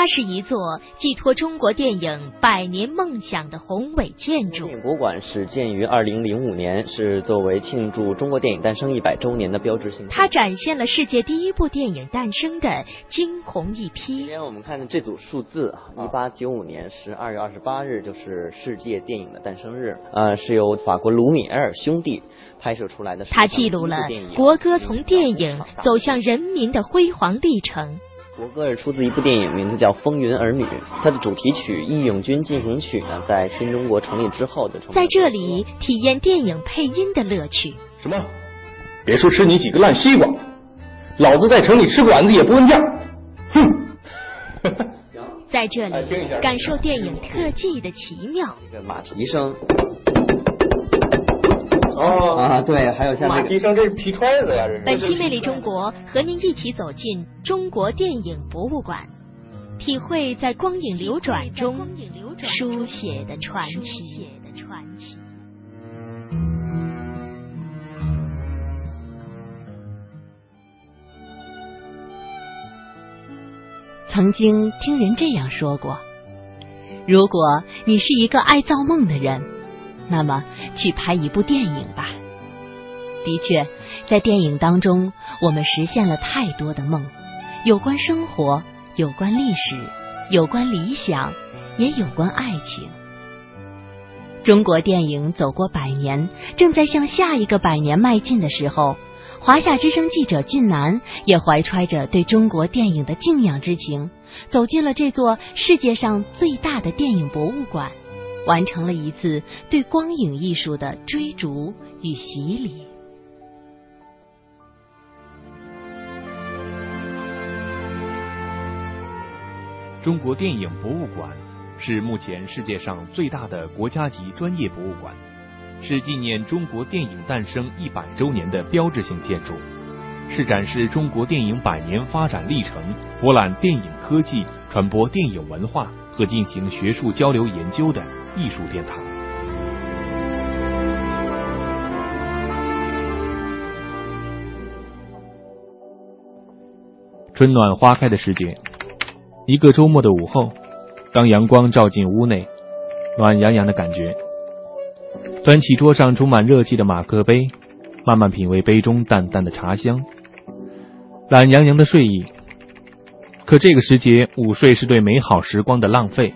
它是一座寄托中国电影百年梦想的宏伟建筑。电影博物馆始建于二零零五年，是作为庆祝中国电影诞生一百周年的标志性。它展现了世界第一部电影诞生的惊鸿一瞥。今天我们看的这组数字，一八九五年十二月二十八日就是世界电影的诞生日，呃，是由法国卢米埃尔兄弟拍摄出来的。它记录了国歌从电影走向人民的辉煌历程。国歌是出自一部电影，名字叫《风云儿女》。它的主题曲《义勇军进行曲》呢，在新中国成立之后的。在这里体验电影配音的乐趣。什么？别说吃你几个烂西瓜，老子在城里吃馆子也不问价。哼！在这里感受电影特技的奇妙。一个马蹄声。对，还有像马蹄声，这是皮揣子呀，这是。本期《魅力中国》和您一起走进中国电影博物馆，体会在光影流转中书写的传奇。曾经听人这样说过：如果你是一个爱造梦的人。那么，去拍一部电影吧。的确，在电影当中，我们实现了太多的梦，有关生活，有关历史，有关理想，也有关爱情。中国电影走过百年，正在向下一个百年迈进的时候，华夏之声记者俊南也怀揣着对中国电影的敬仰之情，走进了这座世界上最大的电影博物馆。完成了一次对光影艺术的追逐与洗礼。中国电影博物馆是目前世界上最大的国家级专业博物馆，是纪念中国电影诞生一百周年的标志性建筑，是展示中国电影百年发展历程、博览电影科技、传播电影文化和进行学术交流研究的。艺术殿堂。春暖花开的时节，一个周末的午后，当阳光照进屋内，暖洋洋的感觉。端起桌上充满热气的马克杯，慢慢品味杯中淡淡的茶香，懒洋洋的睡意。可这个时节，午睡是对美好时光的浪费。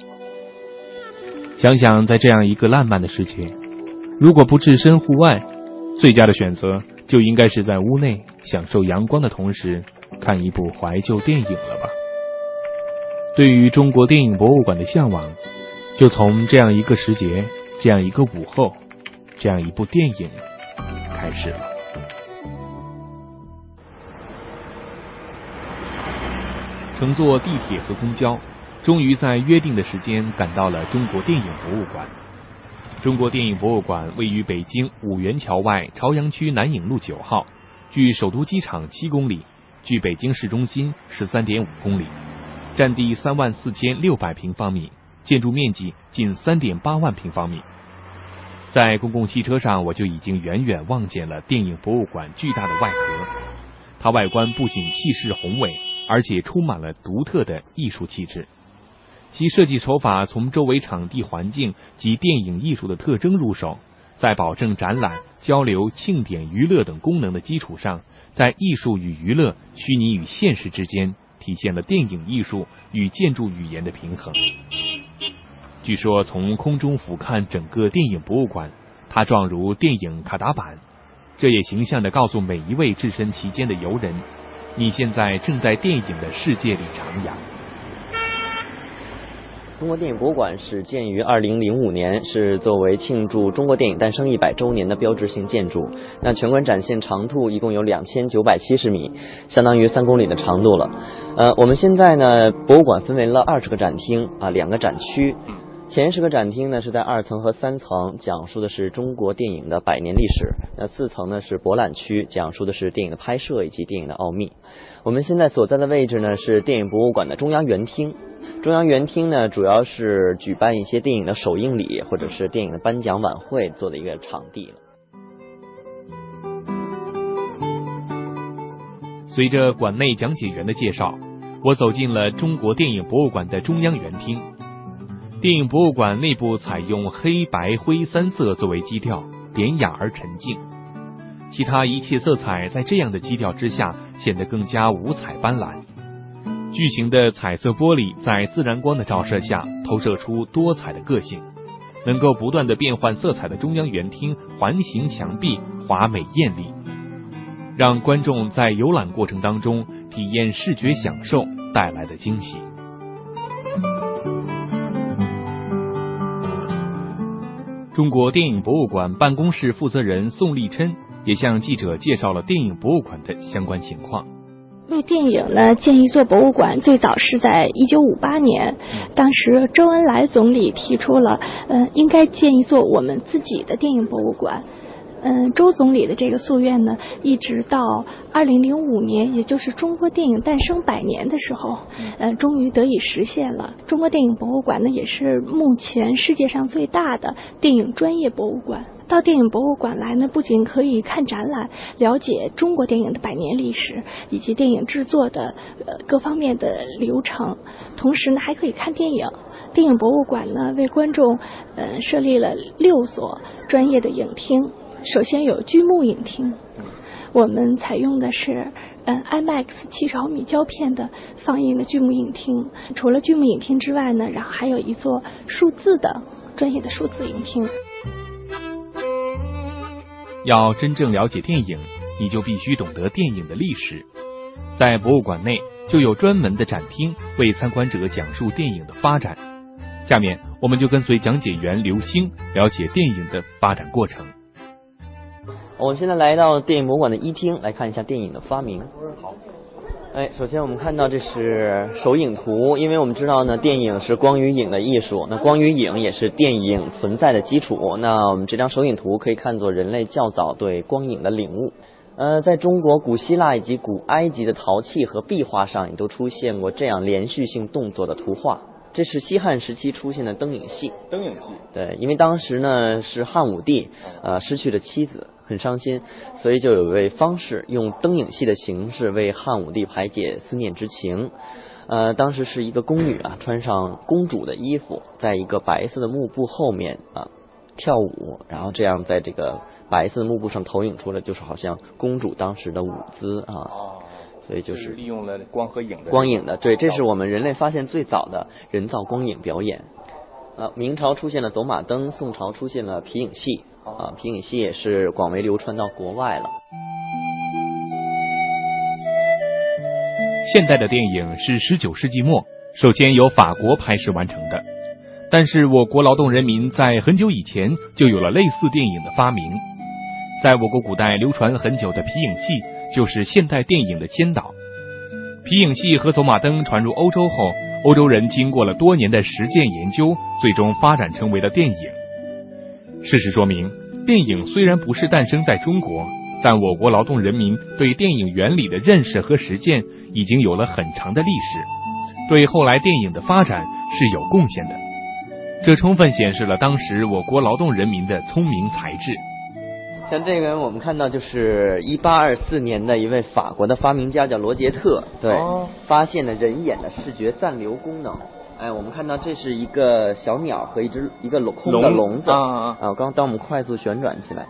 想想，在这样一个烂漫的时节，如果不置身户外，最佳的选择就应该是在屋内享受阳光的同时，看一部怀旧电影了吧。对于中国电影博物馆的向往，就从这样一个时节、这样一个午后、这样一部电影开始了。乘坐地铁和公交。终于在约定的时间赶到了中国电影博物馆。中国电影博物馆位于北京五元桥外朝阳区南影路九号，距首都机场七公里，距北京市中心十三点五公里，占地三万四千六百平方米，建筑面积近三点八万平方米。在公共汽车上，我就已经远远望见了电影博物馆巨大的外壳。它外观不仅气势宏伟，而且充满了独特的艺术气质。其设计手法从周围场地环境及电影艺术的特征入手，在保证展览、交流、庆典、娱乐等功能的基础上，在艺术与娱乐、虚拟与现实之间，体现了电影艺术与建筑语言的平衡。据说，从空中俯瞰整个电影博物馆，它状如电影卡达板，这也形象地告诉每一位置身其间的游人：你现在正在电影的世界里徜徉。中国电影博物馆始建于二零零五年，是作为庆祝中国电影诞生一百周年的标志性建筑。那全馆展现长度一共有两千九百七十米，相当于三公里的长度了。呃，我们现在呢，博物馆分为了二十个展厅啊，两个展区。前十个展厅呢是在二层和三层，讲述的是中国电影的百年历史。那四层呢是博览区，讲述的是电影的拍摄以及电影的奥秘。我们现在所在的位置呢是电影博物馆的中央园厅。中央园厅呢主要是举办一些电影的首映礼或者是电影的颁奖晚会做的一个场地了。随着馆内讲解员的介绍，我走进了中国电影博物馆的中央园厅。电影博物馆内部采用黑白灰三色作为基调，典雅而沉静。其他一切色彩在这样的基调之下显得更加五彩斑斓。巨型的彩色玻璃在自然光的照射下投射出多彩的个性，能够不断的变换色彩的中央园厅环形墙壁华美艳丽，让观众在游览过程当中体验视觉享受带来的惊喜。中国电影博物馆办公室负责人宋立琛也向记者介绍了电影博物馆的相关情况。为电影呢建一座博物馆，最早是在一九五八年，当时周恩来总理提出了，呃，应该建一座我们自己的电影博物馆。嗯，周总理的这个夙愿呢，一直到二零零五年，也就是中国电影诞生百年的时候，呃，终于得以实现了。中国电影博物馆呢，也是目前世界上最大的电影专业博物馆。到电影博物馆来呢，不仅可以看展览，了解中国电影的百年历史以及电影制作的呃各方面的流程，同时呢，还可以看电影。电影博物馆呢，为观众呃设立了六所专业的影厅。首先有巨幕影厅，我们采用的是嗯 IMAX 七十毫米胶片的放映的巨幕影厅。除了巨幕影厅之外呢，然后还有一座数字的专业的数字影厅。要真正了解电影，你就必须懂得电影的历史。在博物馆内就有专门的展厅为参观者讲述电影的发展。下面我们就跟随讲解员刘星了解电影的发展过程。我们现在来到电影博物馆的一厅，来看一下电影的发明。好。哎，首先我们看到这是手影图，因为我们知道呢，电影是光与影的艺术，那光与影也是电影存在的基础。那我们这张手影图可以看作人类较早对光影的领悟。呃，在中国古希腊以及古埃及的陶器和壁画上，也都出现过这样连续性动作的图画。这是西汉时期出现的灯影戏。灯影戏。对，因为当时呢是汉武帝，呃，失去了妻子。很伤心，所以就有一位方士用灯影戏的形式为汉武帝排解思念之情。呃，当时是一个宫女啊，穿上公主的衣服，在一个白色的幕布后面啊跳舞，然后这样在这个白色的幕布上投影出了，就是好像公主当时的舞姿啊。哦。所以就是利用了光和影的。光影的，对，这是我们人类发现最早的人造光影表演。呃，明朝出现了走马灯，宋朝出现了皮影戏。啊，皮影戏也是广为流传到国外了。现代的电影是十九世纪末首先由法国拍摄完成的，但是我国劳动人民在很久以前就有了类似电影的发明。在我国古代流传很久的皮影戏就是现代电影的先导。皮影戏和走马灯传入欧洲后，欧洲人经过了多年的实践研究，最终发展成为了电影。事实说明，电影虽然不是诞生在中国，但我国劳动人民对电影原理的认识和实践已经有了很长的历史，对后来电影的发展是有贡献的。这充分显示了当时我国劳动人民的聪明才智。像这个，我们看到就是一八二四年的一位法国的发明家叫罗杰特，对，发现了人眼的视觉暂留功能。哎，我们看到这是一个小鸟和一只一个笼空的笼子啊啊！刚当我们快速旋转起来，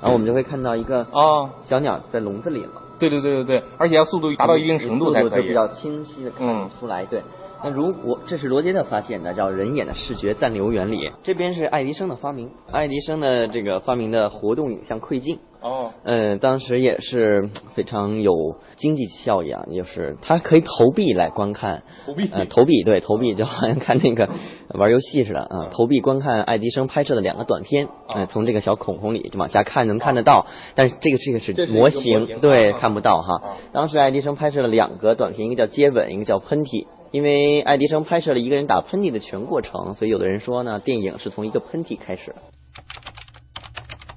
然后我们就会看到一个啊小鸟在笼子里了。对对对对对，而且要速度达到一定程度才可以，比较清晰的看出来。对，那如果这是罗杰特发现的，叫人眼的视觉暂留原理。这边是爱迪生的发明，爱迪生的这个发明的活动影像窥镜。哦，嗯，当时也是非常有经济效益啊，就是他可以投币来观看，投币，呃，投币，对，投币就好像看那个玩游戏似的啊，投币观看爱迪生拍摄的两个短片，嗯，从这个小孔孔里就往下看能看得到，但是这个这个是模型，对，看不到哈。当时爱迪生拍摄了两个短片，一个叫接吻，一个叫喷嚏，因为爱迪生拍摄了一个人打喷嚏的全过程，所以有的人说呢，电影是从一个喷嚏开始。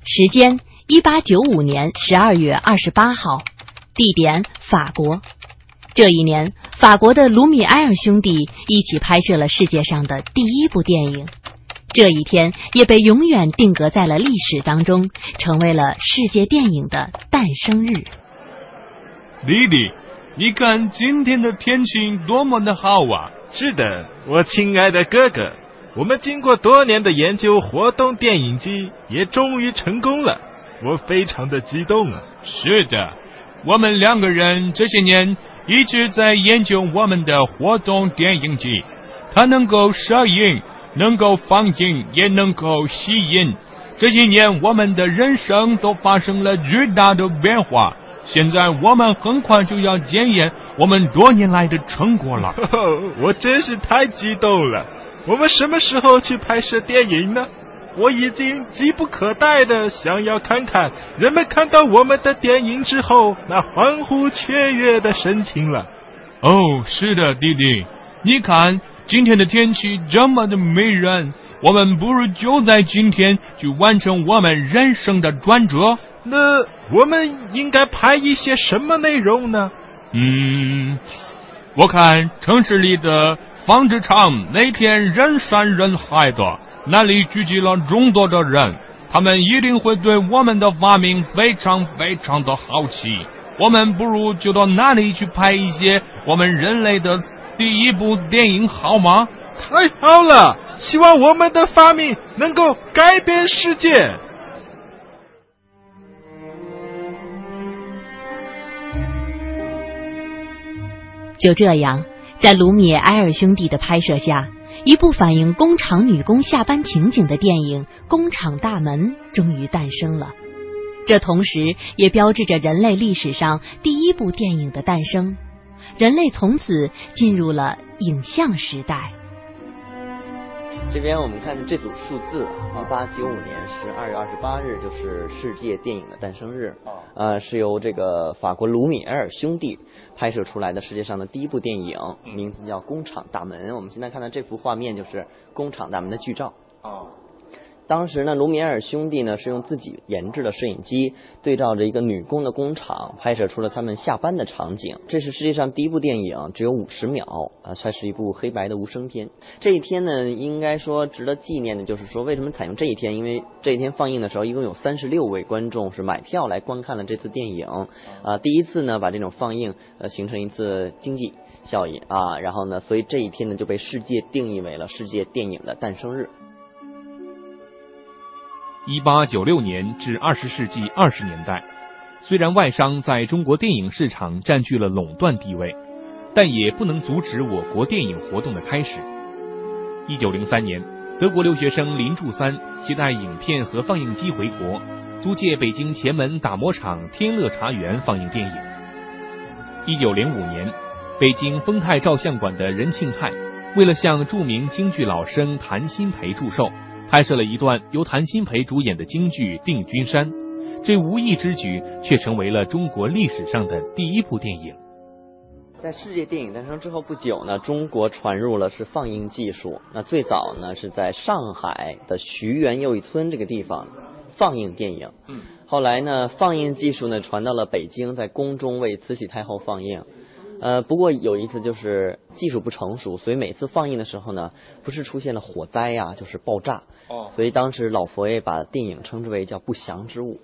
时间。一八九五年十二月二十八号，地点法国。这一年，法国的卢米埃尔兄弟一起拍摄了世界上的第一部电影。这一天也被永远定格在了历史当中，成为了世界电影的诞生日。弟弟，你看今天的天气多么的好啊！是的，我亲爱的哥哥，我们经过多年的研究，活动电影机也终于成功了，我非常的激动啊！是的，我们两个人这些年一直在研究我们的活动电影机，它能够摄影，能够放映，也能够吸引。这些年，我们的人生都发生了巨大的变化。现在我们很快就要检验我们多年来的成果了。我真是太激动了！我们什么时候去拍摄电影呢？我已经急不可待的想要看看人们看到我们的电影之后那欢呼雀跃的神情了。哦，是的，弟弟，你看今天的天气这么的迷人，我们不如就在今天去完成我们人生的转折。那我们应该拍一些什么内容呢？嗯，我看城市里的纺织厂那天人山人海的，那里聚集了众多的人，他们一定会对我们的发明非常非常的好奇。我们不如就到那里去拍一些我们人类的第一部电影，好吗？太好了！希望我们的发明能够改变世界。就这样，在卢米埃尔兄弟的拍摄下，一部反映工厂女工下班情景的电影《工厂大门》终于诞生了。这同时也标志着人类历史上第一部电影的诞生，人类从此进入了影像时代。这边我们看的这组数字，一八九五年十二月二十八日就是世界电影的诞生日。呃，是由这个法国卢米埃尔兄弟拍摄出来的世界上的第一部电影，名字叫《工厂大门》。我们现在看到这幅画面就是工厂大门的剧照。当时呢，卢米埃尔兄弟呢是用自己研制的摄影机，对照着一个女工的工厂，拍摄出了他们下班的场景。这是世界上第一部电影，只有五十秒啊，算是一部黑白的无声片。这一天呢，应该说值得纪念的就是说，为什么采用这一天？因为这一天放映的时候，一共有三十六位观众是买票来观看了这次电影啊，第一次呢把这种放映呃形成一次经济效益啊，然后呢，所以这一天呢就被世界定义为了世界电影的诞生日。一八九六年至二十世纪二十年代，虽然外商在中国电影市场占据了垄断地位，但也不能阻止我国电影活动的开始。一九零三年，德国留学生林柱三携带影片和放映机回国，租借北京前门打磨厂天乐茶园放映电影。一九零五年，北京丰泰照相馆的任庆汉为了向著名京剧老生谭鑫培祝寿。拍摄了一段由谭鑫培主演的京剧《定军山》，这无意之举却成为了中国历史上的第一部电影。在世界电影诞生之后不久呢，中国传入了是放映技术。那最早呢是在上海的徐园又一村这个地方放映电影。嗯。后来呢，放映技术呢传到了北京，在宫中为慈禧太后放映。呃，不过有一次就是技术不成熟，所以每次放映的时候呢，不是出现了火灾呀，就是爆炸。哦。所以当时老佛爷把电影称之为叫不祥之物。